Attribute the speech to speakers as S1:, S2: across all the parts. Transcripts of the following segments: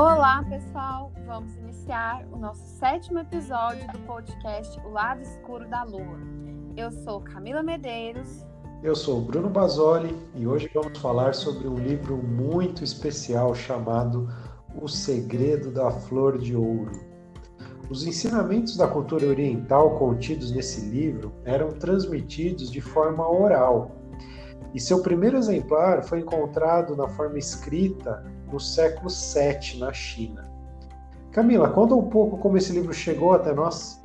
S1: Olá, pessoal! Vamos iniciar o nosso sétimo episódio do podcast O Lado Escuro da Lua. Eu sou Camila Medeiros.
S2: Eu sou Bruno Basoli e hoje vamos falar sobre um livro muito especial chamado O Segredo da Flor de Ouro. Os ensinamentos da cultura oriental contidos nesse livro eram transmitidos de forma oral, e seu primeiro exemplar foi encontrado na forma escrita no século VII, na China. Camila, conta um pouco como esse livro chegou até nós.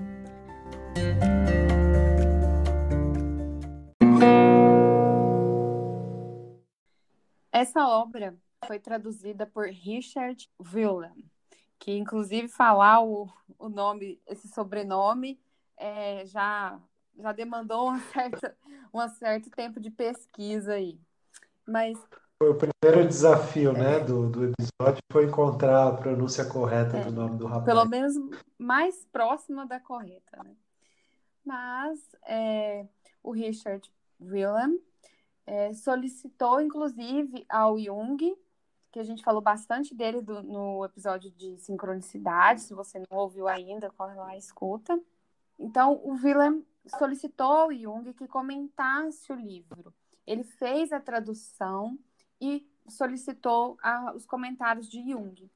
S1: Essa obra foi traduzida por Richard Willem, que inclusive falar o, o nome, esse sobrenome, é, já já demandou um certo, um certo tempo de pesquisa aí. Mas
S2: foi o primeiro desafio, né, é. né, do, do episódio, foi encontrar a pronúncia correta é, do nome do rapaz.
S1: Pelo menos mais próxima da correta, né? Mas é, o Richard Willem é, solicitou, inclusive, ao Jung, que a gente falou bastante dele do, no episódio de sincronicidade, se você não ouviu ainda, corre lá e escuta. Então, o Willem solicitou ao Jung que comentasse o livro. Ele fez a tradução e solicitou a, os comentários de Jung.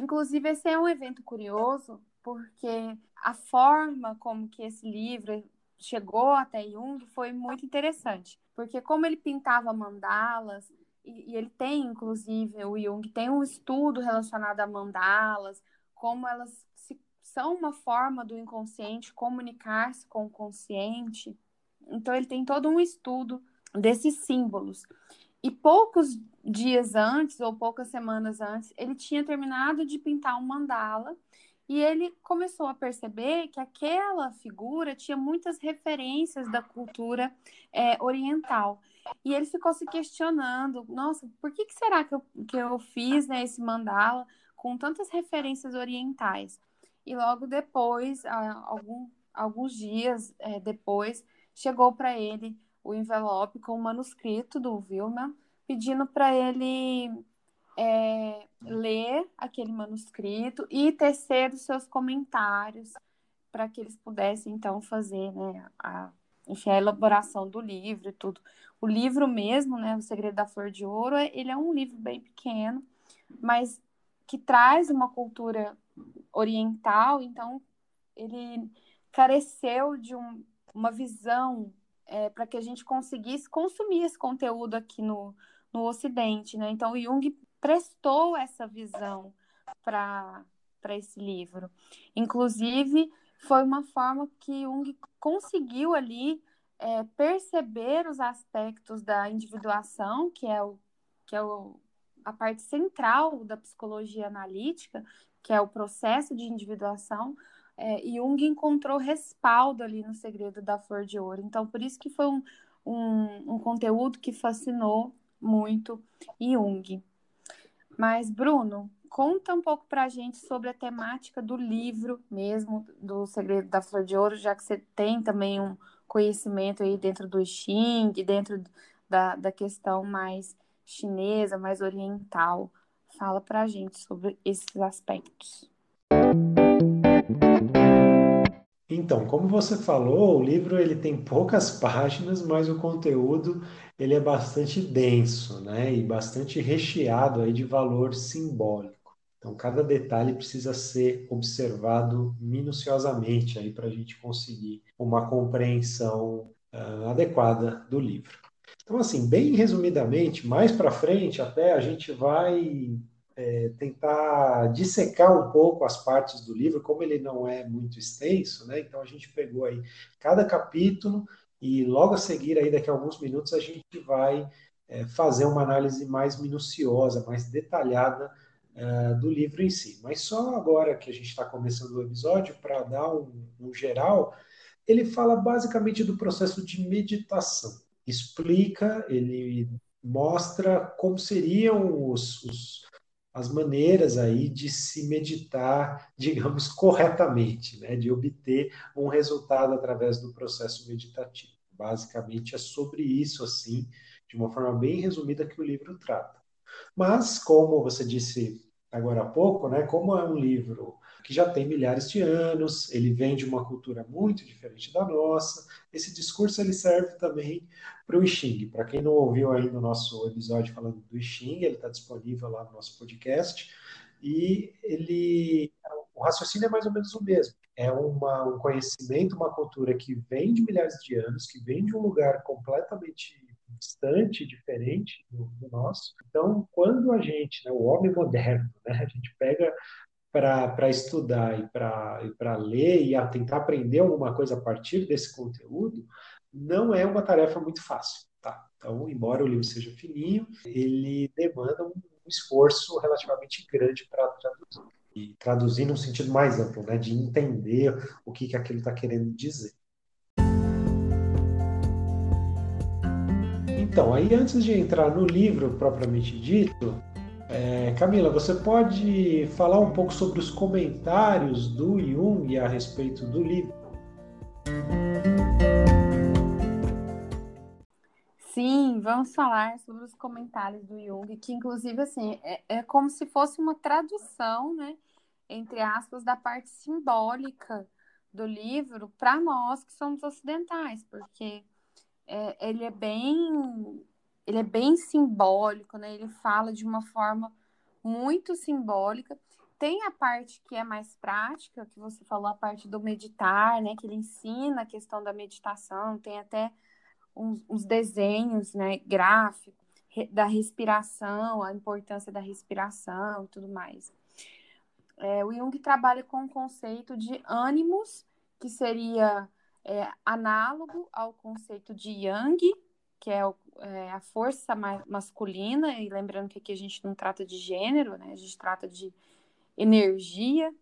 S1: Inclusive, esse é um evento curioso, porque a forma como que esse livro chegou até Jung foi muito interessante. Porque como ele pintava mandalas, e, e ele tem, inclusive, o Jung tem um estudo relacionado a mandalas, como elas se, são uma forma do inconsciente comunicar-se com o consciente. Então, ele tem todo um estudo desses símbolos. E poucos dias antes, ou poucas semanas antes, ele tinha terminado de pintar um mandala e ele começou a perceber que aquela figura tinha muitas referências da cultura é, oriental. E ele ficou se questionando: nossa, por que, que será que eu, que eu fiz né, esse mandala com tantas referências orientais? E logo depois, algum, alguns dias é, depois, chegou para ele o envelope com o manuscrito do Wilma, pedindo para ele é, ler aquele manuscrito e tecer os seus comentários para que eles pudessem então fazer né, a, enfim, a elaboração do livro e tudo. O livro mesmo, né, O Segredo da Flor de Ouro, ele é um livro bem pequeno, mas que traz uma cultura oriental, então ele careceu de um, uma visão é, para que a gente conseguisse consumir esse conteúdo aqui no, no Ocidente, né? Então, Jung prestou essa visão para esse livro. Inclusive, foi uma forma que Jung conseguiu ali é, perceber os aspectos da individuação, que é, o, que é o, a parte central da psicologia analítica, que é o processo de individuação, é, Jung encontrou respaldo ali no segredo da flor de ouro. Então, por isso que foi um, um, um conteúdo que fascinou muito Jung. Mas, Bruno, conta um pouco para a gente sobre a temática do livro mesmo, do Segredo da Flor de Ouro, já que você tem também um conhecimento aí dentro do Xing, dentro da, da questão mais chinesa, mais oriental. Fala para a gente sobre esses aspectos.
S2: Então, como você falou, o livro ele tem poucas páginas, mas o conteúdo ele é bastante denso, né? E bastante recheado aí de valor simbólico. Então, cada detalhe precisa ser observado minuciosamente aí para a gente conseguir uma compreensão uh, adequada do livro. Então, assim, bem resumidamente, mais para frente até a gente vai é, tentar dissecar um pouco as partes do livro, como ele não é muito extenso, né? Então a gente pegou aí cada capítulo e logo a seguir aí daqui a alguns minutos a gente vai é, fazer uma análise mais minuciosa, mais detalhada é, do livro em si. Mas só agora que a gente está começando o episódio para dar um, um geral, ele fala basicamente do processo de meditação. Explica, ele mostra como seriam os, os as maneiras aí de se meditar, digamos, corretamente, né? de obter um resultado através do processo meditativo. Basicamente é sobre isso, assim, de uma forma bem resumida que o livro trata. Mas, como você disse agora há pouco, né, como é um livro que já tem milhares de anos, ele vem de uma cultura muito diferente da nossa. Esse discurso ele serve também para o Xing. Para quem não ouviu ainda o nosso episódio falando do Xing, ele está disponível lá no nosso podcast. E ele, o raciocínio é mais ou menos o mesmo. É uma, um conhecimento, uma cultura que vem de milhares de anos, que vem de um lugar completamente distante, diferente do, do nosso. Então, quando a gente, né, o homem moderno, né, a gente pega para estudar e para ler e a tentar aprender alguma coisa a partir desse conteúdo, não é uma tarefa muito fácil. Tá? Então, embora o livro seja fininho, ele demanda um esforço relativamente grande para traduzir. E traduzir num sentido mais amplo, né? de entender o que, que aquilo está querendo dizer. Então, aí antes de entrar no livro propriamente dito, é, Camila, você pode falar um pouco sobre os comentários do Jung a respeito do livro?
S1: Sim, vamos falar sobre os comentários do Jung, que inclusive assim é, é como se fosse uma tradução, né, entre aspas, da parte simbólica do livro para nós que somos ocidentais, porque é, ele é bem ele é bem simbólico, né? Ele fala de uma forma muito simbólica. Tem a parte que é mais prática, que você falou, a parte do meditar, né? Que ele ensina a questão da meditação, tem até uns, uns desenhos, né? Gráficos da respiração, a importância da respiração e tudo mais. É, o Jung trabalha com o conceito de ânimos, que seria é, análogo ao conceito de Yang, que é, o, é, a força masculina, e lembrando que aqui a gente não trata de gênero, né? A gente trata de energia,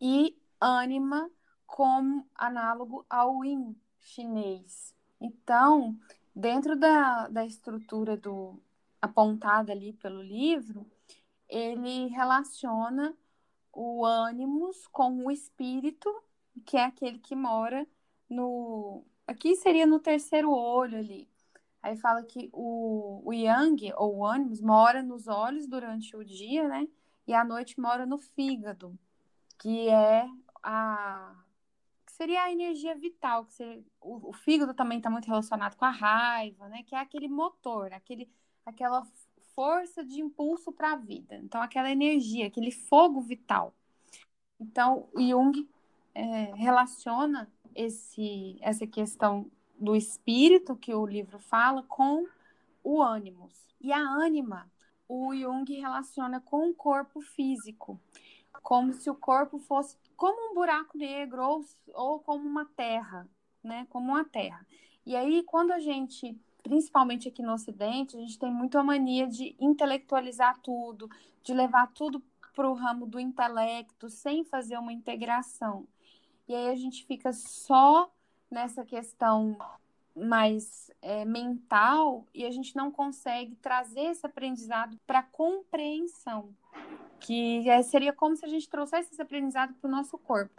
S1: e ânima como análogo ao yin chinês. Então, dentro da, da estrutura do apontada ali pelo livro, ele relaciona o ânimos com o espírito, que é aquele que mora no. Aqui seria no terceiro olho ali. Aí fala que o, o yang, ou o ânimos, mora nos olhos durante o dia, né? E à noite mora no fígado, que é a. Que seria a energia vital. Que seria, o, o fígado também está muito relacionado com a raiva, né? Que é aquele motor, aquele, aquela força de impulso para a vida. Então, aquela energia, aquele fogo vital. Então, o Jung é, relaciona esse, essa questão do espírito que o livro fala com o ânimos. E a ânima, o Jung relaciona com o corpo físico, como se o corpo fosse como um buraco negro ou, ou como uma terra, né? Como uma terra. E aí, quando a gente, principalmente aqui no Ocidente, a gente tem muito a mania de intelectualizar tudo, de levar tudo para o ramo do intelecto, sem fazer uma integração. E aí a gente fica só nessa questão mais é, mental e a gente não consegue trazer esse aprendizado para compreensão, que é, seria como se a gente trouxesse esse aprendizado para o nosso corpo.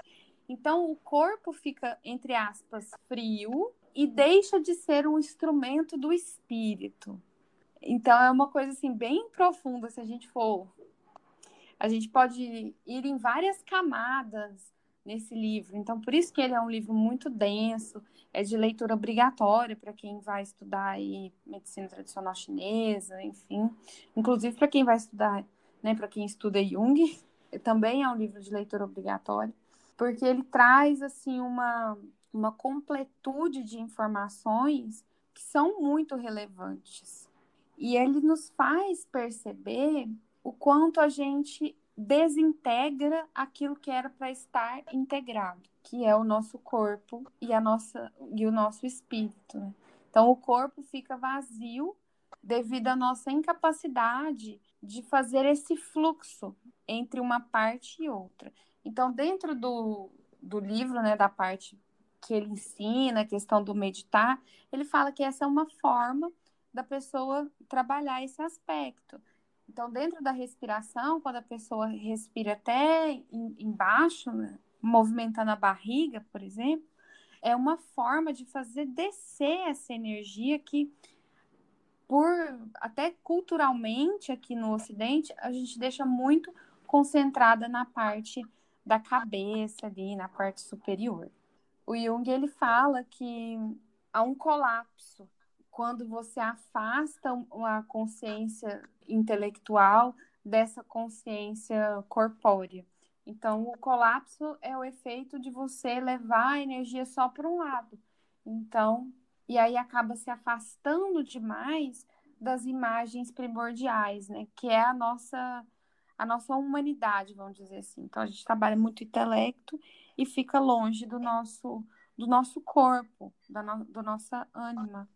S1: Então, o corpo fica, entre aspas, frio e deixa de ser um instrumento do espírito. Então, é uma coisa assim bem profunda se a gente for. A gente pode ir em várias camadas nesse livro. Então, por isso que ele é um livro muito denso, é de leitura obrigatória para quem vai estudar aí medicina tradicional chinesa, enfim. Inclusive para quem vai estudar, né, para quem estuda Jung, também é um livro de leitura obrigatória, porque ele traz assim uma uma completude de informações que são muito relevantes. E ele nos faz perceber o quanto a gente desintegra aquilo que era para estar integrado, que é o nosso corpo e a nossa e o nosso espírito. Né? Então o corpo fica vazio devido à nossa incapacidade de fazer esse fluxo entre uma parte e outra. Então dentro do, do livro, né, da parte que ele ensina, a questão do meditar, ele fala que essa é uma forma da pessoa trabalhar esse aspecto então, dentro da respiração, quando a pessoa respira até embaixo, né, movimentando a barriga, por exemplo, é uma forma de fazer descer essa energia que, por até culturalmente aqui no Ocidente, a gente deixa muito concentrada na parte da cabeça ali, na parte superior. O Jung ele fala que há um colapso quando você afasta uma consciência intelectual dessa consciência corpórea. Então, o colapso é o efeito de você levar a energia só para um lado. Então, e aí acaba se afastando demais das imagens primordiais, né? Que é a nossa a nossa humanidade, vamos dizer assim. Então a gente trabalha muito intelecto e fica longe do nosso do nosso corpo, da no, do nossa ânima.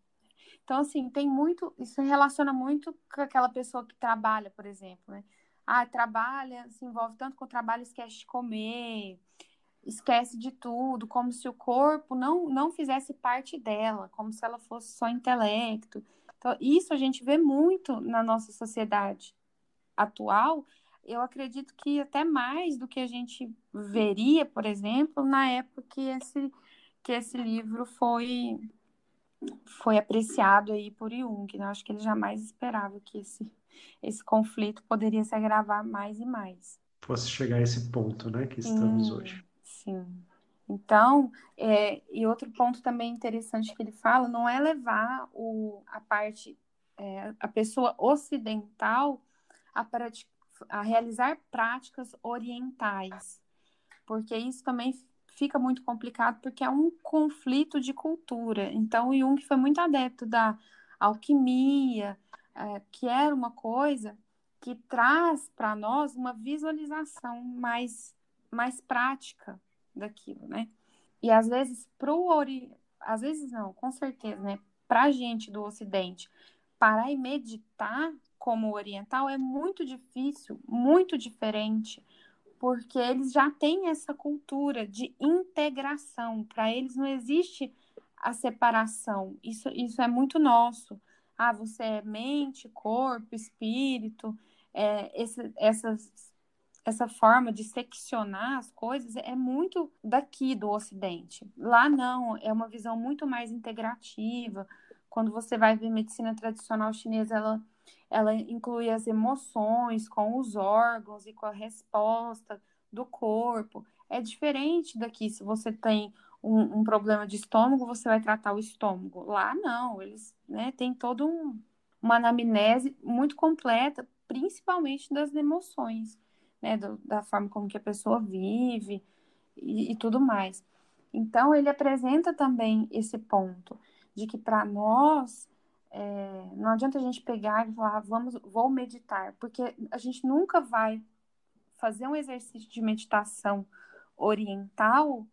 S1: Então assim, tem muito, isso relaciona muito com aquela pessoa que trabalha, por exemplo, né? Ah, trabalha, se envolve tanto com o trabalho, esquece de comer, esquece de tudo, como se o corpo não, não fizesse parte dela, como se ela fosse só intelecto. Então, isso a gente vê muito na nossa sociedade atual. Eu acredito que até mais do que a gente veria, por exemplo, na época que esse, que esse livro foi foi apreciado aí por Jung. Né? Acho que ele jamais esperava que esse, esse conflito poderia se agravar mais e mais.
S2: Fosse chegar a esse ponto, né, que estamos hoje.
S1: Sim. Então, é, e outro ponto também interessante que ele fala, não é levar o, a parte, é, a pessoa ocidental a, a realizar práticas orientais, porque isso também fica muito complicado, porque é um conflito de cultura. Então, o Jung foi muito adepto da alquimia, é, que era uma coisa que traz para nós uma visualização mais, mais prática daquilo, né? E às vezes pro ori... às vezes não, com certeza, né? Pra gente do ocidente, parar e meditar como oriental é muito difícil, muito diferente, porque eles já têm essa cultura de integração. Para eles não existe a separação. Isso, isso é muito nosso. Ah, você é mente, corpo, espírito. É, esse, essas essa forma de seccionar as coisas é muito daqui do Ocidente. Lá não, é uma visão muito mais integrativa. Quando você vai ver medicina tradicional chinesa, ela, ela inclui as emoções com os órgãos e com a resposta do corpo. É diferente daqui. Se você tem um, um problema de estômago, você vai tratar o estômago. Lá não, eles né, têm toda um, uma anamnese muito completa, principalmente das emoções né, do, da forma como que a pessoa vive e, e tudo mais. Então, ele apresenta também esse ponto de que para nós é, não adianta a gente pegar e falar, vamos, vou meditar, porque a gente nunca vai fazer um exercício de meditação oriental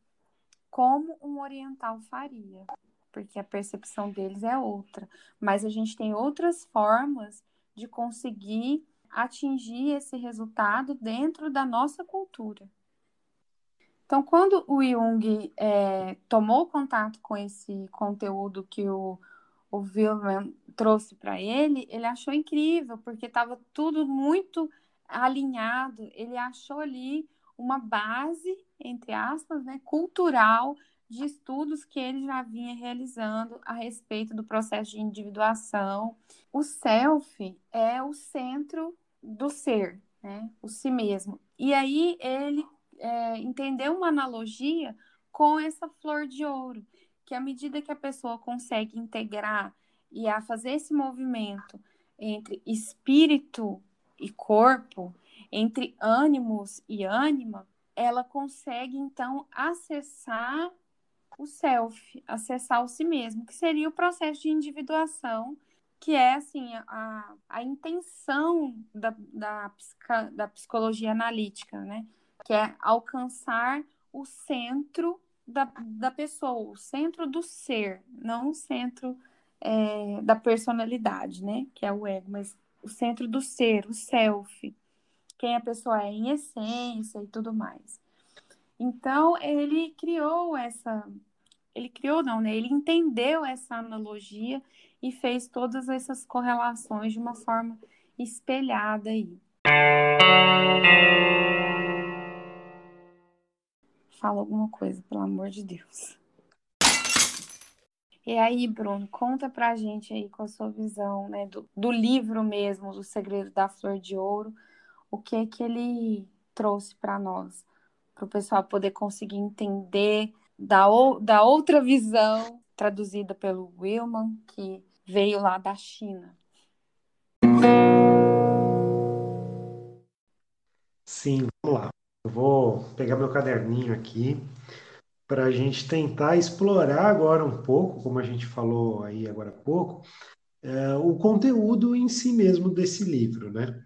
S1: como um oriental faria, porque a percepção deles é outra. Mas a gente tem outras formas de conseguir atingir esse resultado dentro da nossa cultura. Então, quando o Jung é, tomou contato com esse conteúdo que o, o Wilman trouxe para ele, ele achou incrível, porque estava tudo muito alinhado. Ele achou ali uma base, entre aspas, né, cultural de estudos que ele já vinha realizando a respeito do processo de individuação. O self é o centro do ser, né? O si mesmo. E aí ele é, entendeu uma analogia com essa flor de ouro, que à medida que a pessoa consegue integrar e a fazer esse movimento entre espírito e corpo, entre ânimos e ânima, ela consegue então acessar o self, acessar o si mesmo, que seria o processo de individuação que é assim a, a intenção da, da, da psicologia analítica, né? Que é alcançar o centro da, da pessoa, o centro do ser, não o centro é, da personalidade, né? Que é o ego, mas o centro do ser, o self, quem a pessoa é em essência e tudo mais. Então ele criou essa, ele criou não, né? Ele entendeu essa analogia e fez todas essas correlações de uma forma espelhada aí. Fala alguma coisa, pelo amor de Deus. E aí, Bruno, conta pra gente aí com a sua visão, né, do, do livro mesmo, do Segredo da Flor de Ouro, o que que ele trouxe para nós, para o pessoal poder conseguir entender da, da outra visão traduzida pelo Willman, que veio lá da China.
S2: Sim, vamos lá. Eu vou pegar meu caderninho aqui para a gente tentar explorar agora um pouco, como a gente falou aí agora há pouco, é, o conteúdo em si mesmo desse livro, né?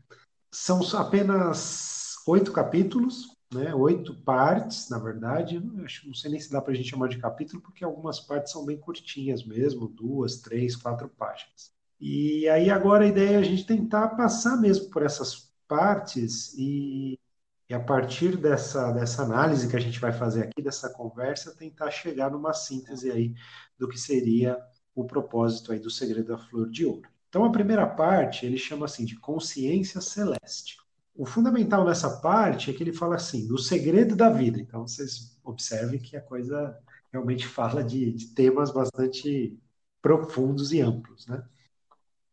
S2: São apenas oito capítulos, né? Oito partes, na verdade. Acho, não sei nem se dá para a gente chamar de capítulo, porque algumas partes são bem curtinhas mesmo, duas, três, quatro páginas. E aí agora a ideia é a gente tentar passar mesmo por essas partes e, e a partir dessa, dessa análise que a gente vai fazer aqui, dessa conversa, tentar chegar numa síntese aí do que seria o propósito aí do segredo da flor de ouro. Então a primeira parte ele chama assim de consciência celeste. O fundamental nessa parte é que ele fala assim do segredo da vida. Então vocês observem que a coisa realmente fala de, de temas bastante profundos e amplos, né?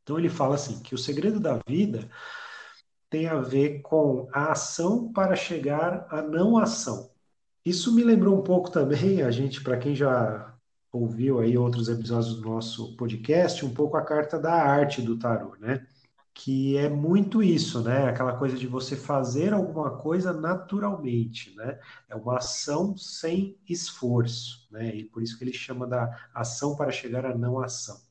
S2: Então ele fala assim que o segredo da vida tem a ver com a ação para chegar à não ação. Isso me lembrou um pouco também, a gente, para quem já ouviu aí outros episódios do nosso podcast, um pouco a carta da arte do tarô, né? Que é muito isso, né? Aquela coisa de você fazer alguma coisa naturalmente, né? É uma ação sem esforço, né? E por isso que ele chama da ação para chegar à não ação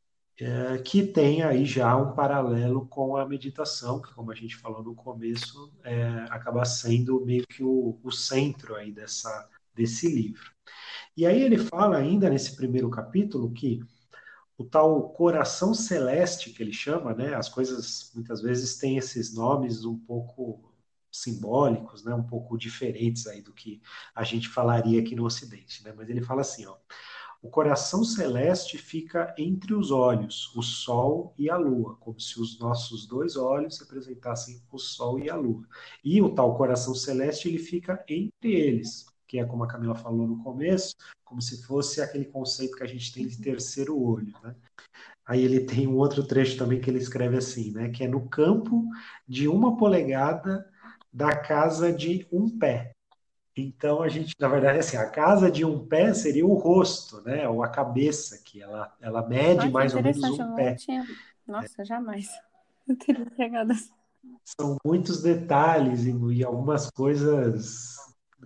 S2: é, que tem aí já um paralelo com a meditação, que como a gente falou no começo, é, acaba sendo meio que o, o centro aí dessa, desse livro. E aí ele fala ainda nesse primeiro capítulo que o tal coração celeste que ele chama, né? As coisas muitas vezes têm esses nomes um pouco simbólicos, né? Um pouco diferentes aí do que a gente falaria aqui no Ocidente, né? Mas ele fala assim, ó: o coração celeste fica entre os olhos, o Sol e a Lua, como se os nossos dois olhos representassem o Sol e a Lua. E o tal coração celeste ele fica entre eles, que é como a Camila falou no começo, como se fosse aquele conceito que a gente tem de terceiro olho, né? Aí ele tem um outro trecho também que ele escreve assim, né? Que é no campo de uma polegada da casa de um pé. Então a gente, na verdade, assim, a casa de um pé seria o rosto, né? Ou a cabeça, que ela, ela mede mais ou menos um pé.
S1: Tinha... Nossa, é. jamais. Eu teria pegado assim.
S2: São muitos detalhes e, e algumas coisas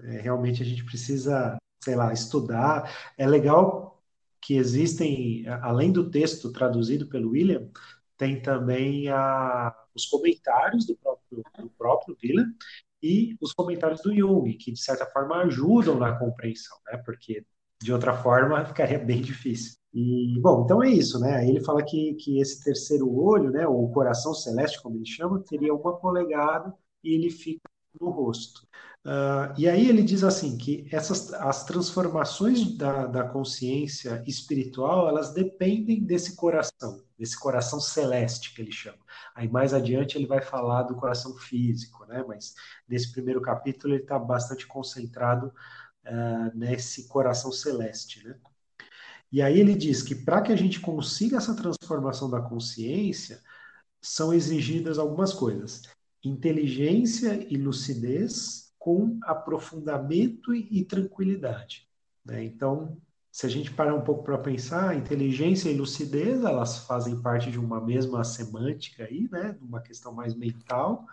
S2: é, realmente a gente precisa, sei lá, estudar. É legal que existem, além do texto traduzido pelo William, tem também a, os comentários do próprio, do próprio William e os comentários do Jung, que de certa forma ajudam na compreensão, né? Porque de outra forma ficaria bem difícil. E, bom, então é isso, né? Ele fala que, que esse terceiro olho, né, ou coração celeste, como ele chama, teria uma polegada e ele fica no rosto. Uh, e aí ele diz assim que essas as transformações da, da consciência espiritual elas dependem desse coração, desse coração celeste que ele chama. Aí mais adiante ele vai falar do coração físico, né? Mas nesse primeiro capítulo ele está bastante concentrado uh, nesse coração celeste, né? E aí ele diz que para que a gente consiga essa transformação da consciência são exigidas algumas coisas: inteligência e lucidez com aprofundamento e, tranquilidade. Né? Então, se a gente parar um pouco para pensar, inteligência e lucidez, elas fazem parte de uma mesma semântica aí, né? De uma questão mais mental.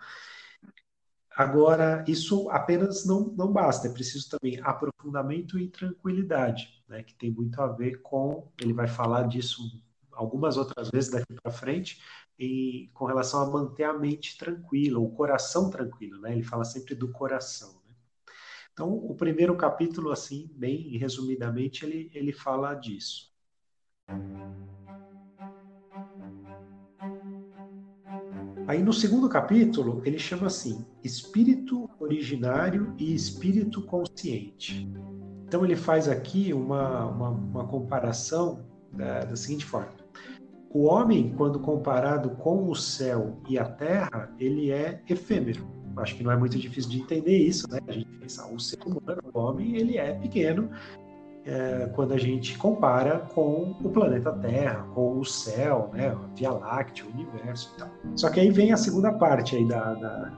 S2: Agora, isso apenas não, não basta, é preciso também aprofundamento e tranquilidade, né? Que tem muito a ver com, ele vai falar disso algumas outras vezes daqui para frente, em, com relação a manter a mente tranquila, o coração tranquilo, né? Ele fala sempre do coração. Então, o primeiro capítulo, assim, bem resumidamente, ele, ele fala disso. Aí no segundo capítulo, ele chama assim: espírito originário e espírito consciente. Então ele faz aqui uma, uma, uma comparação da, da seguinte forma: o homem, quando comparado com o céu e a terra, ele é efêmero. Acho que não é muito difícil de entender isso, né? A gente pensa, o ser humano, o homem, ele é pequeno é, quando a gente compara com o planeta Terra, com o céu, né? A Via Láctea, o universo e tal. Só que aí vem a segunda parte aí da, da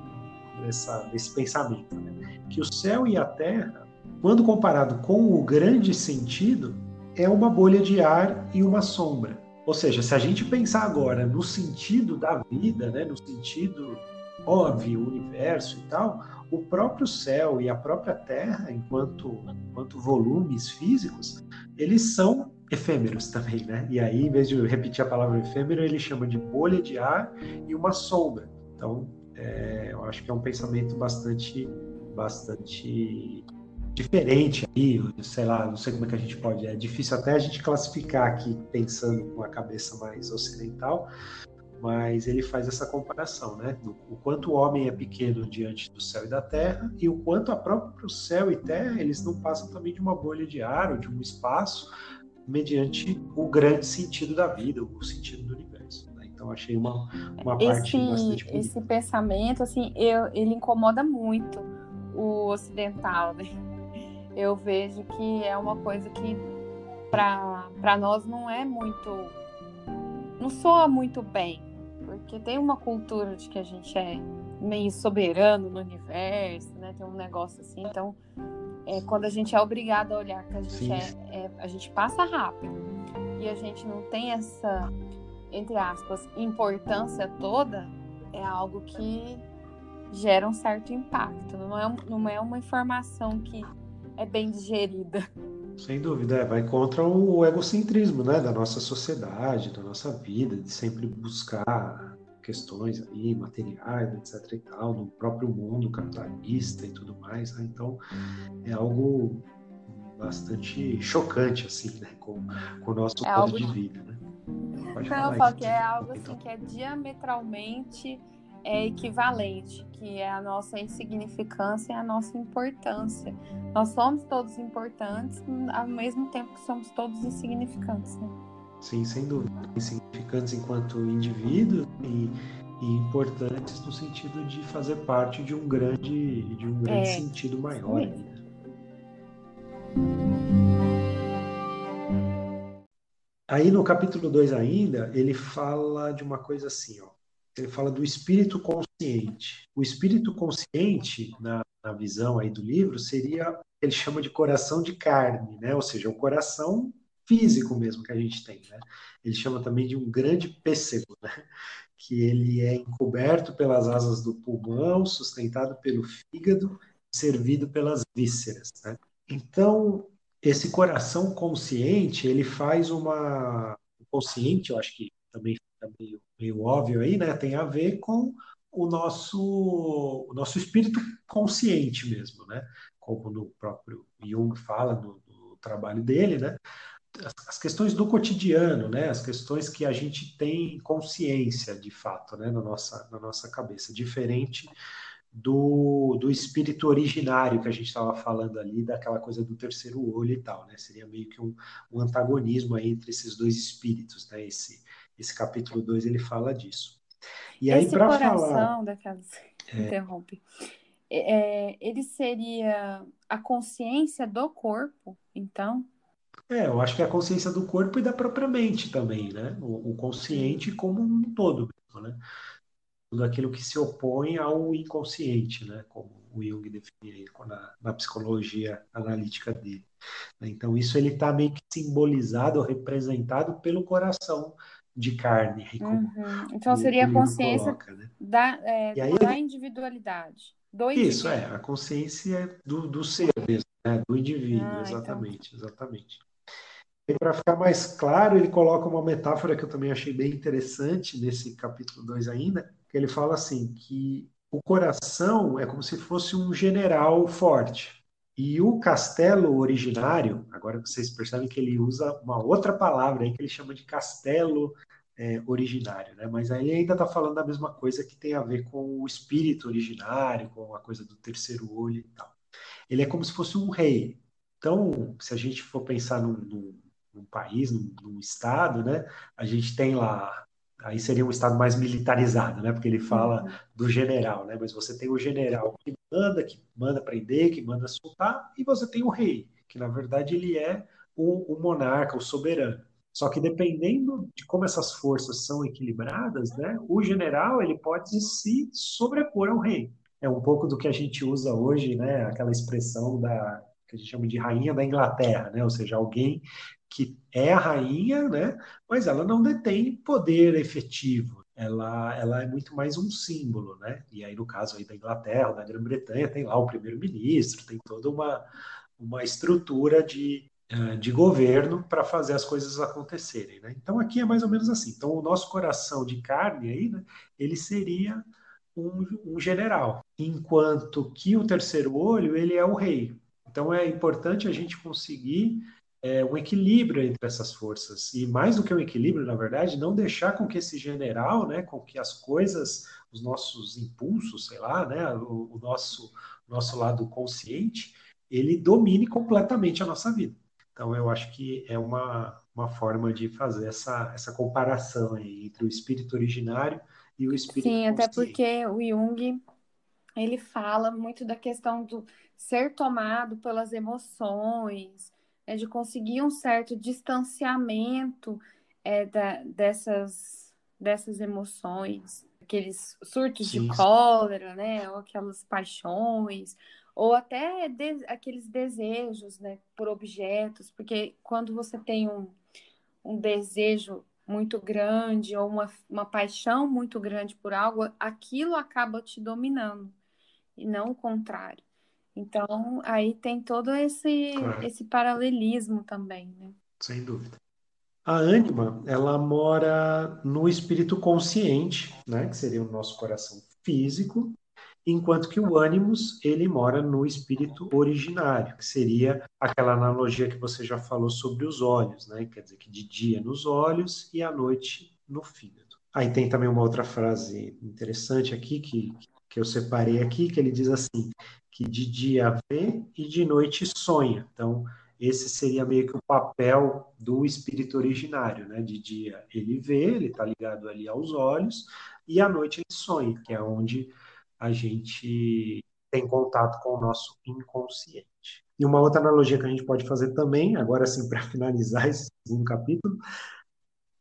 S2: dessa, desse pensamento, né? que o céu e a terra, quando comparado com o grande sentido, é uma bolha de ar e uma sombra. Ou seja, se a gente pensar agora no sentido da vida, né, no sentido óbvio, universo e tal, o próprio céu e a própria Terra, enquanto, enquanto volumes físicos, eles são efêmeros também, né? E aí, em vez de repetir a palavra efêmero, ele chama de bolha de ar e uma sombra. Então, é, eu acho que é um pensamento bastante, bastante diferente aí, sei lá, não sei como é que a gente pode, é difícil até a gente classificar aqui pensando com a cabeça mais ocidental, mas ele faz essa comparação, né? O quanto o homem é pequeno diante do céu e da terra e o quanto a próprio céu e terra eles não passam também de uma bolha de ar ou de um espaço mediante o grande sentido da vida, o sentido do universo. Né? Então achei uma, uma parte
S1: esse,
S2: bastante bonita.
S1: Esse pensamento, assim, eu, ele incomoda muito o ocidental, né? Eu vejo que é uma coisa que para nós não é muito não soa muito bem, porque tem uma cultura de que a gente é meio soberano no universo, né? Tem um negócio assim, então é, quando a gente é obrigado a olhar que a gente é, é, a gente passa rápido e a gente não tem essa entre aspas importância toda, é algo que gera um certo impacto. Não é, não é uma informação que é bem digerida.
S2: Sem dúvida, é, vai contra o egocentrismo né, da nossa sociedade, da nossa vida, de sempre buscar questões aí, materiais, etc e tal, no próprio mundo capitalista e tudo mais. Né? Então, é algo bastante chocante, assim, né, com, com o nosso é modo algo... de vida, né?
S1: Pode Não, falar que é algo assim então. que é diametralmente é equivalente, que é a nossa insignificância e a nossa importância. Nós somos todos importantes, ao mesmo tempo que somos todos insignificantes. Né?
S2: Sim, sem dúvida. Insignificantes enquanto indivíduos e, e, importantes no sentido de fazer parte de um grande, de um grande é, sentido maior. Né? Aí no capítulo 2 ainda, ele fala de uma coisa assim, ó ele fala do espírito consciente. O espírito consciente, na, na visão aí do livro, seria, ele chama de coração de carne, né? ou seja, o coração físico mesmo que a gente tem. Né? Ele chama também de um grande pêssego, né? que ele é encoberto pelas asas do pulmão, sustentado pelo fígado, servido pelas vísceras. Né? Então, esse coração consciente, ele faz uma... Consciente, eu acho que também meio meio óbvio aí, né, tem a ver com o nosso, o nosso espírito consciente mesmo, né? Como no próprio Jung fala no, no trabalho dele, né? As, as, questões do cotidiano, né? As questões que a gente tem consciência, de fato, né? Na nossa, na nossa cabeça, diferente do, do espírito originário que a gente estava falando ali, daquela coisa do terceiro olho e tal, né? Seria meio que um, um antagonismo aí entre esses dois espíritos, né? Esse esse capítulo 2 ele fala disso.
S1: E aí, para falar. Daquelas... É... Interrompe. É, é, ele seria a consciência do corpo, então?
S2: É, eu acho que é a consciência do corpo e da própria mente também, né? O, o consciente como um todo, né? Tudo aquilo que se opõe ao inconsciente, né? Como o Jung define na, na psicologia analítica dele. Então, isso ele está meio que simbolizado, representado pelo coração de carne.
S1: Uhum. Então seria a consciência coloca, né? da, é, aí, da individualidade. Do
S2: isso, é, a consciência do, do ser mesmo, né? do indivíduo, ah, exatamente, então. exatamente. E para ficar mais claro, ele coloca uma metáfora que eu também achei bem interessante nesse capítulo 2 ainda, que ele fala assim, que o coração é como se fosse um general forte. E o castelo originário, agora vocês percebem que ele usa uma outra palavra aí que ele chama de castelo é, originário, né? Mas aí ainda está falando da mesma coisa que tem a ver com o espírito originário, com a coisa do terceiro olho e tal. Ele é como se fosse um rei. Então, se a gente for pensar num, num, num país, num, num, estado, né? A gente tem lá, aí seria um estado mais militarizado, né? Porque ele fala uhum. do general, né? Mas você tem o general que manda, que manda prender, que manda soltar, e você tem o rei, que na verdade ele é o, o monarca, o soberano. Só que dependendo de como essas forças são equilibradas, né, o general ele pode se sobrepor ao rei. É é um pouco do que a gente usa hoje, né? Aquela expressão da que a gente chama de rainha da Inglaterra, né? Ou seja, alguém que é a rainha, né? Mas ela não detém poder efetivo. Ela, ela é muito mais um símbolo, né? E aí, no caso aí da Inglaterra, da Grã-Bretanha, tem lá o primeiro-ministro, tem toda uma, uma estrutura de, eh, de governo para fazer as coisas acontecerem, né? Então, aqui é mais ou menos assim. Então, o nosso coração de carne aí, né? Ele seria um, um general, enquanto que o terceiro olho, ele é o rei. Então, é importante a gente conseguir é, um equilíbrio entre essas forças. E mais do que um equilíbrio, na verdade, não deixar com que esse general, né, com que as coisas, os nossos impulsos, sei lá, né, o, o nosso, nosso lado consciente, ele domine completamente a nossa vida. Então, eu acho que é uma, uma forma de fazer essa, essa comparação aí entre o espírito originário e o espírito
S1: Sim,
S2: consciente.
S1: até porque o Jung, ele fala muito da questão do ser tomado pelas emoções, é de conseguir um certo distanciamento é, da, dessas, dessas emoções, aqueles surtos Sim. de cólera, né, ou aquelas paixões, ou até de, aqueles desejos, né, por objetos, porque quando você tem um, um desejo muito grande ou uma, uma paixão muito grande por algo, aquilo acaba te dominando e não o contrário. Então, aí tem todo esse, claro. esse paralelismo também, né?
S2: Sem dúvida. A ânima, ela mora no espírito consciente, né, que seria o nosso coração físico, enquanto que o ânimos, ele mora no espírito originário, que seria aquela analogia que você já falou sobre os olhos, né? Quer dizer que de dia nos olhos e à noite no fígado. Aí tem também uma outra frase interessante aqui que, que eu separei aqui, que ele diz assim: que de dia vê e de noite sonha. Então, esse seria meio que o papel do espírito originário, né? De dia ele vê, ele está ligado ali aos olhos, e à noite ele sonha, que é onde a gente tem contato com o nosso inconsciente. E uma outra analogia que a gente pode fazer também, agora sim, para finalizar esse segundo capítulo,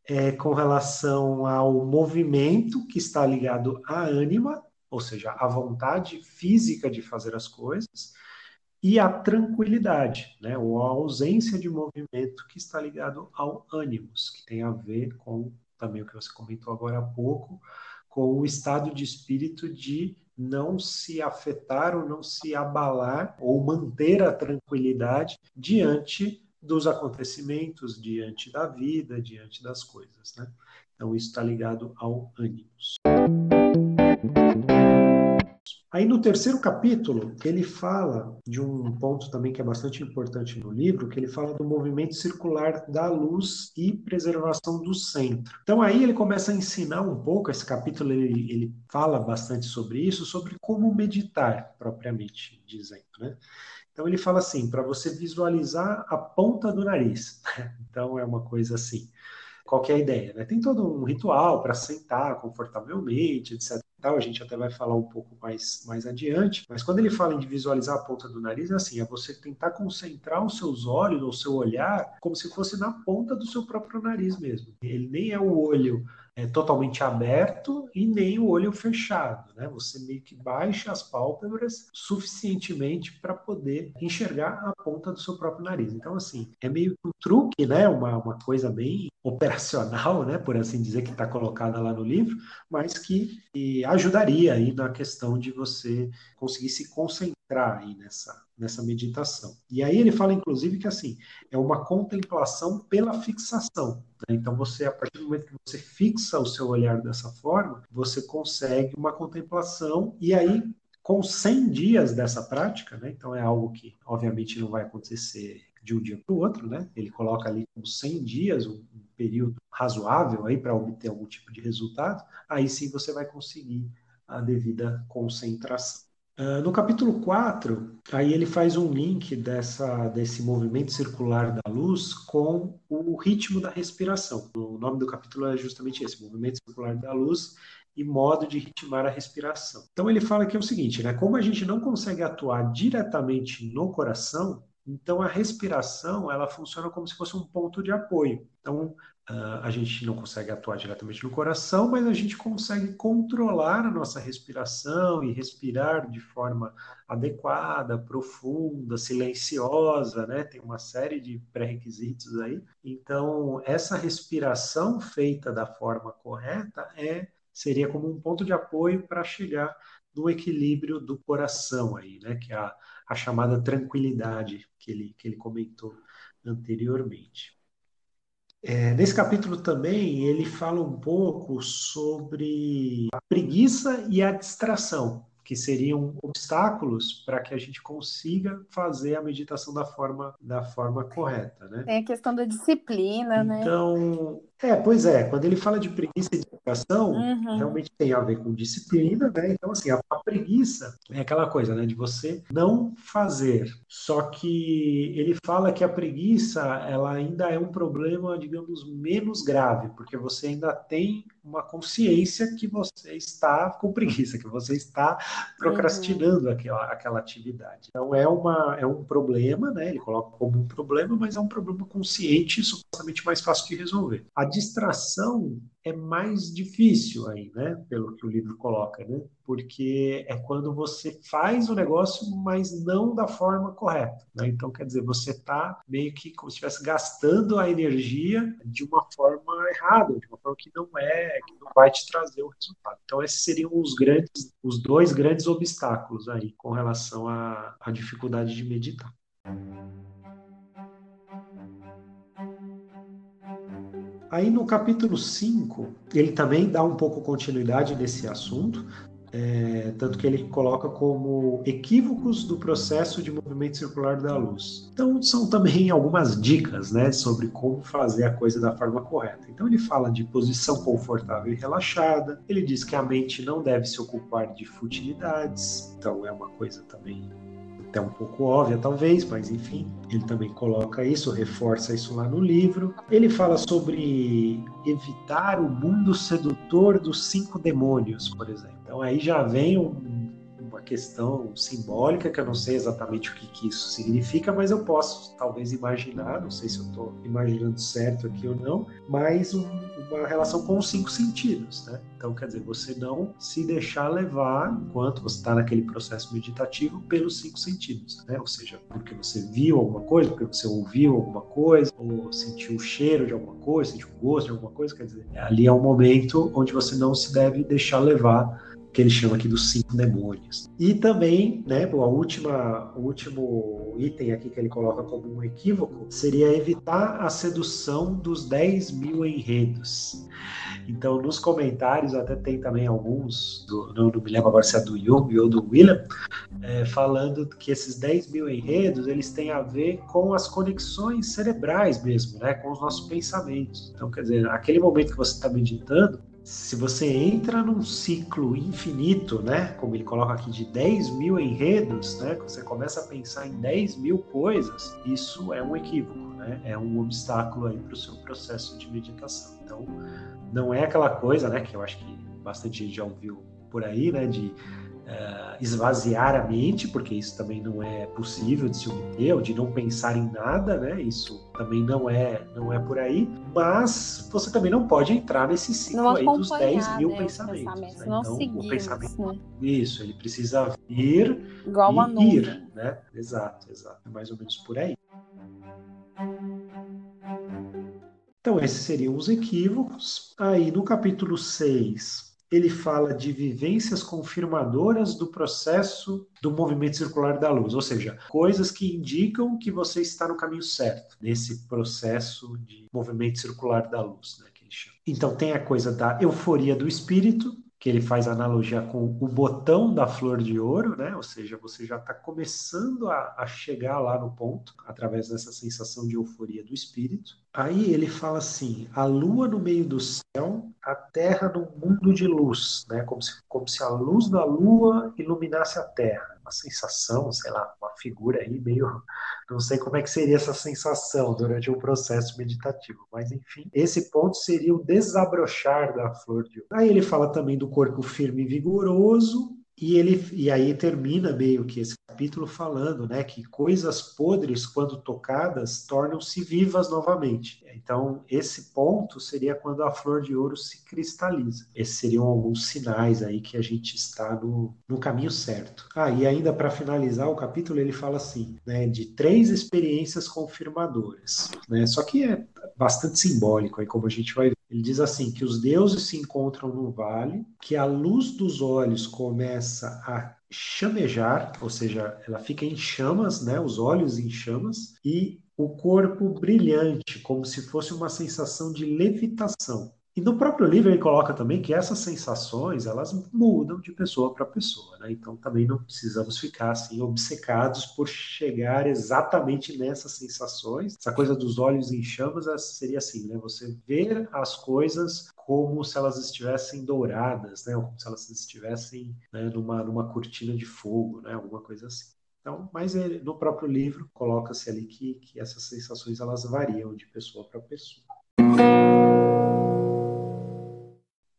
S2: é com relação ao movimento que está ligado à ânima, ou seja, a vontade física de fazer as coisas, e a tranquilidade, né, ou a ausência de movimento que está ligado ao ânimos, que tem a ver com também o que você comentou agora há pouco, com o estado de espírito de não se afetar ou não se abalar ou manter a tranquilidade diante dos acontecimentos, diante da vida, diante das coisas, né? Então isso está ligado ao ânimos. Aí no terceiro capítulo, ele fala de um ponto também que é bastante importante no livro, que ele fala do movimento circular da luz e preservação do centro. Então aí ele começa a ensinar um pouco, esse capítulo ele, ele fala bastante sobre isso, sobre como meditar, propriamente dizendo, né? Então ele fala assim, para você visualizar a ponta do nariz. Então é uma coisa assim. Qual é a ideia? Né? Tem todo um ritual para sentar confortavelmente, etc a gente até vai falar um pouco mais, mais adiante, mas quando ele fala em visualizar a ponta do nariz, é assim, é você tentar concentrar os seus olhos, ou seu olhar, como se fosse na ponta do seu próprio nariz mesmo. Ele nem é o olho é, totalmente aberto e nem o olho fechado, né? Você meio que baixa as pálpebras suficientemente para poder enxergar a ponta do seu próprio nariz. Então, assim, é meio que um truque, né? Uma, uma coisa bem operacional, né? Por assim dizer, que está colocada lá no livro, mas que ajudaria aí na questão de você conseguir se concentrar aí nessa, nessa meditação. E aí ele fala, inclusive, que assim, é uma contemplação pela fixação. Né? Então, você, a partir do momento que você fixa o seu olhar dessa forma, você consegue uma contemplação, e aí, com 100 dias dessa prática, né? então é algo que, obviamente, não vai acontecer de um dia para o outro, né? Ele coloca ali como 100 dias, um, período razoável aí para obter algum tipo de resultado, aí sim você vai conseguir a devida concentração. Uh, no capítulo 4, aí ele faz um link dessa, desse movimento circular da luz com o ritmo da respiração. O nome do capítulo é justamente esse, movimento circular da luz e modo de ritmar a respiração. Então ele fala que é o seguinte, né? Como a gente não consegue atuar diretamente no coração, então a respiração ela funciona como se fosse um ponto de apoio. Então Uh, a gente não consegue atuar diretamente no coração, mas a gente consegue controlar a nossa respiração e respirar de forma adequada, profunda, silenciosa, né? Tem uma série de pré-requisitos aí. Então, essa respiração feita da forma correta é seria como um ponto de apoio para chegar no equilíbrio do coração aí, né? Que é a, a chamada tranquilidade que ele, que ele comentou anteriormente. É, nesse capítulo também ele fala um pouco sobre a preguiça e a distração que seriam obstáculos para que a gente consiga fazer a meditação da forma, da forma correta, né?
S1: Tem a questão da disciplina,
S2: então,
S1: né?
S2: Então, é, pois é, quando ele fala de preguiça e
S1: uhum.
S2: realmente tem a ver com disciplina, né? Então, assim, a, a, preguiça é aquela coisa, né, de você não fazer. Só que ele fala que a preguiça, ela ainda é um problema, digamos, menos grave, porque você ainda tem uma consciência que você está com preguiça, que você está procrastinando uhum. aquela, aquela atividade. Então, é, uma, é um problema, né? Ele coloca como um problema, mas é um problema consciente e supostamente mais fácil de resolver. A distração é mais difícil aí, né? Pelo que o livro coloca, né? Porque é quando você faz o negócio, mas não da forma correta. Né? Então, quer dizer, você está meio que como se estivesse gastando a energia de uma forma errada, de uma forma que não é, que não vai te trazer o resultado. Então, esses seriam os grandes, os dois grandes obstáculos aí com relação à, à dificuldade de meditar. Aí no capítulo 5, ele também dá um pouco continuidade nesse assunto, é, tanto que ele coloca como equívocos do processo de movimento circular da luz. Então, são também algumas dicas né, sobre como fazer a coisa da forma correta. Então, ele fala de posição confortável e relaxada, ele diz que a mente não deve se ocupar de futilidades, então é uma coisa também até um pouco óbvia, talvez, mas enfim, ele também coloca isso, reforça isso lá no livro. Ele fala sobre evitar o mundo sedutor dos cinco demônios, por exemplo. Então aí já vem um, uma questão simbólica que eu não sei exatamente o que, que isso significa, mas eu posso talvez imaginar, não sei se eu estou imaginando certo aqui ou não, mas um, uma relação com os cinco sentidos, né? Então, quer dizer, você não se deixar levar enquanto você está naquele processo meditativo pelos cinco sentidos, né? Ou seja, porque você viu alguma coisa, porque você ouviu alguma coisa, ou sentiu o cheiro de alguma coisa, sentiu o gosto de alguma coisa, quer dizer, ali é um momento onde você não se deve deixar levar que ele chama aqui dos cinco demônios. E também, né, a última, o último item aqui que ele coloca como um equívoco seria evitar a sedução dos 10 mil enredos. Então, nos comentários, até tem também alguns, do, não, não, me lembro agora se é do Jung ou do William, é, falando que esses 10 mil enredos, eles têm a ver com as conexões cerebrais mesmo, né, com os nossos pensamentos. Então, quer dizer, aquele momento que você está meditando, se você entra num ciclo infinito, né, como ele coloca aqui, de 10 mil enredos, né, você começa a pensar em 10 mil coisas, isso é um equívoco, né, é um obstáculo aí para o seu processo de meditação. Então, não é aquela coisa, né, que eu acho que bastante gente já ouviu por aí, né, de uh, esvaziar a mente, porque isso também não é possível de se obter, ou de não pensar em nada, né? Isso também não é, não é por aí. Mas você também não pode entrar nesse ciclo aí dos 10 mil né, pensamentos. pensamentos
S1: né? Não então, seguir, o pensamento. Né?
S2: Isso, ele precisa vir
S1: Igual uma
S2: e ir, né? Exato, exato. É mais ou menos por aí. Então, esses seriam os equívocos. Aí, no capítulo 6, ele fala de vivências confirmadoras do processo do movimento circular da luz, ou seja, coisas que indicam que você está no caminho certo nesse processo de movimento circular da luz, né. Então tem a coisa da euforia do espírito, que ele faz analogia com o botão da flor de ouro, né? Ou seja, você já está começando a, a, chegar lá no ponto através dessa sensação de euforia do espírito. Aí ele fala assim: a lua no meio do céu, a terra no mundo de luz, né? Como se, como se a luz da lua iluminasse a terra uma sensação, sei lá, uma figura aí meio. Não sei como é que seria essa sensação durante o processo meditativo, mas enfim, esse ponto seria o desabrochar da flor de. Aí ele fala também do corpo firme e vigoroso, e ele e aí termina meio que esse capítulo falando, né, que coisas podres quando tocadas tornam-se vivas novamente. Então, esse ponto seria quando a flor de ouro se cristaliza. Esses seriam alguns sinais aí que a gente está no, no caminho certo. Ah, e ainda para finalizar o capítulo, ele fala assim, né, de três experiências confirmadoras, né? Só que é bastante simbólico aí como a gente vai. Ele diz assim que os deuses se encontram no vale, que a luz dos olhos começa a chamejar, ou seja, ela fica em chamas, né, os olhos em chamas, e o corpo brilhante, como se fosse uma sensação de levitação. E no próprio livro ele coloca também que essas sensações elas mudam de pessoa para pessoa, né? Então também não precisamos ficar assim obcecados por chegar exatamente nessas sensações. Essa coisa dos olhos em chamas seria assim, né? Você ver as coisas como se elas estivessem douradas, né? Ou como se elas estivessem né, numa numa cortina de fogo, né? Alguma coisa assim. Então, mas ele, no próprio livro coloca-se ali que, que essas sensações elas variam de pessoa para pessoa.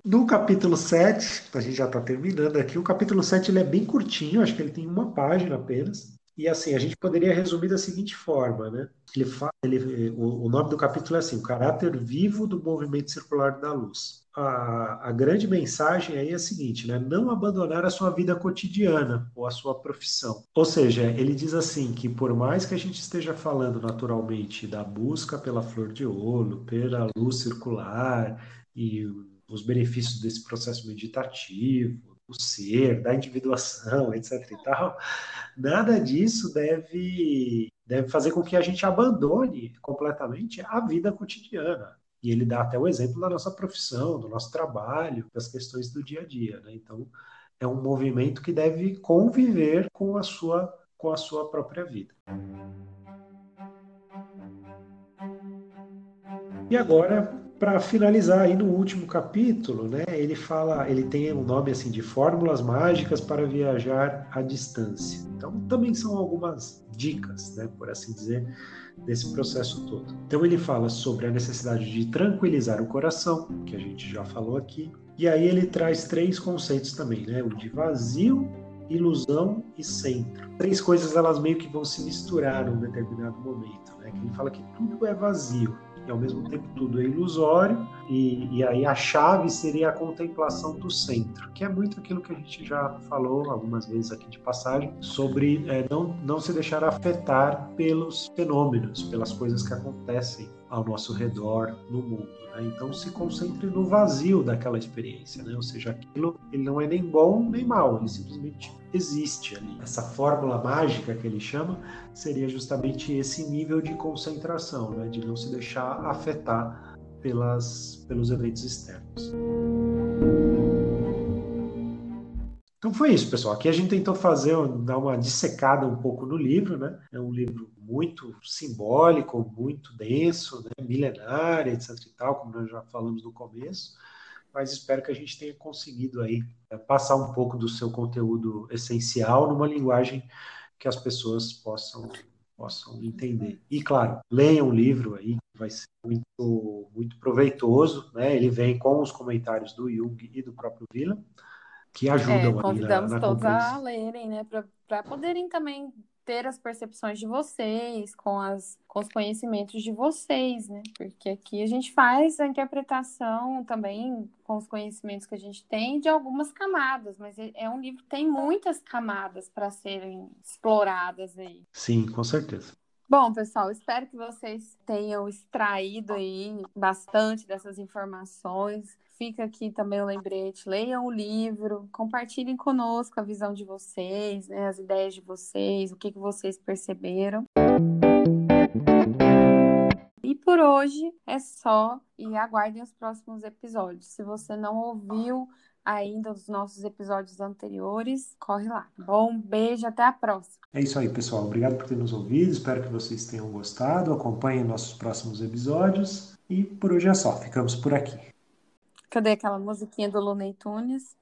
S2: No capítulo 7, a gente já está terminando aqui, o capítulo 7 ele é bem curtinho, acho que ele tem uma página apenas. E assim, a gente poderia resumir da seguinte forma, né? Ele fala, ele, o, o, nome do capítulo é assim, o caráter vivo do movimento circular da luz. A, a grande mensagem aí é a seguinte, né? Não abandonar a sua vida cotidiana ou a sua profissão. Ou seja, ele diz assim que por mais que a gente esteja falando naturalmente da busca pela flor de ouro, pela luz circular e os benefícios desse processo meditativo, do ser, da individuação, etc. e tal, nada disso deve, deve fazer com que a gente abandone completamente a vida cotidiana. E ele dá até o exemplo da nossa profissão, do nosso trabalho, das questões do dia a dia. Né? Então, é um movimento que deve conviver com a sua, com a sua própria vida. E agora, para finalizar aí no último capítulo, né, ele fala, ele tem um nome assim de fórmulas mágicas para viajar à distância. Então também são algumas dicas, né, por assim dizer, desse processo todo. Então ele fala sobre a necessidade de tranquilizar o coração, que a gente já falou aqui. E aí ele traz três conceitos também, né, o de vazio, ilusão e centro. Três coisas elas meio que vão se misturar num determinado momento, né? Que ele fala que tudo é vazio e ao mesmo tempo tudo é ilusório, e, e aí a chave seria a contemplação do centro, que é muito aquilo que a gente já falou algumas vezes aqui de passagem, sobre é, não, não se deixar afetar pelos fenômenos, pelas coisas que acontecem ao nosso redor no mundo. Né? Então se concentre no vazio daquela experiência, né? ou seja, aquilo ele não é nem bom nem mal, ele simplesmente existe ali. Essa fórmula mágica que ele chama seria justamente esse nível de concentração, né? de não se deixar afetar pelas, pelos eventos externos. Então foi isso, pessoal. Aqui a gente tentou fazer, dar uma dissecada um pouco no livro, né? É um livro muito simbólico, muito denso, né? milenário, etc e tal, como nós já falamos no começo. Mas espero que a gente tenha conseguido aí é, passar um pouco do seu conteúdo essencial numa linguagem que as pessoas possam possam entender. E claro, leiam o livro aí, vai ser muito muito proveitoso, né? Ele vem com os comentários do Jung e do próprio Villa que ajudam
S1: é, convidamos na, na todos a lerem, né, para poderem também ter as percepções de vocês, com, as, com os conhecimentos de vocês, né? Porque aqui a gente faz a interpretação também com os conhecimentos que a gente tem de algumas camadas, mas é, é um livro que tem muitas camadas para serem exploradas aí.
S2: Sim, com certeza.
S1: Bom, pessoal, espero que vocês tenham extraído aí bastante dessas informações Fica aqui também o lembrete, leiam o livro, compartilhem conosco a visão de vocês, né, as ideias de vocês, o que, que vocês perceberam. E por hoje é só e aguardem os próximos episódios. Se você não ouviu ainda os nossos episódios anteriores, corre lá. Bom, beijo, até a próxima.
S2: É isso aí, pessoal. Obrigado por ter nos ouvido. Espero que vocês tenham gostado. Acompanhem nossos próximos episódios. E por hoje é só. Ficamos por aqui.
S1: Cadê aquela musiquinha do Looney Tunes?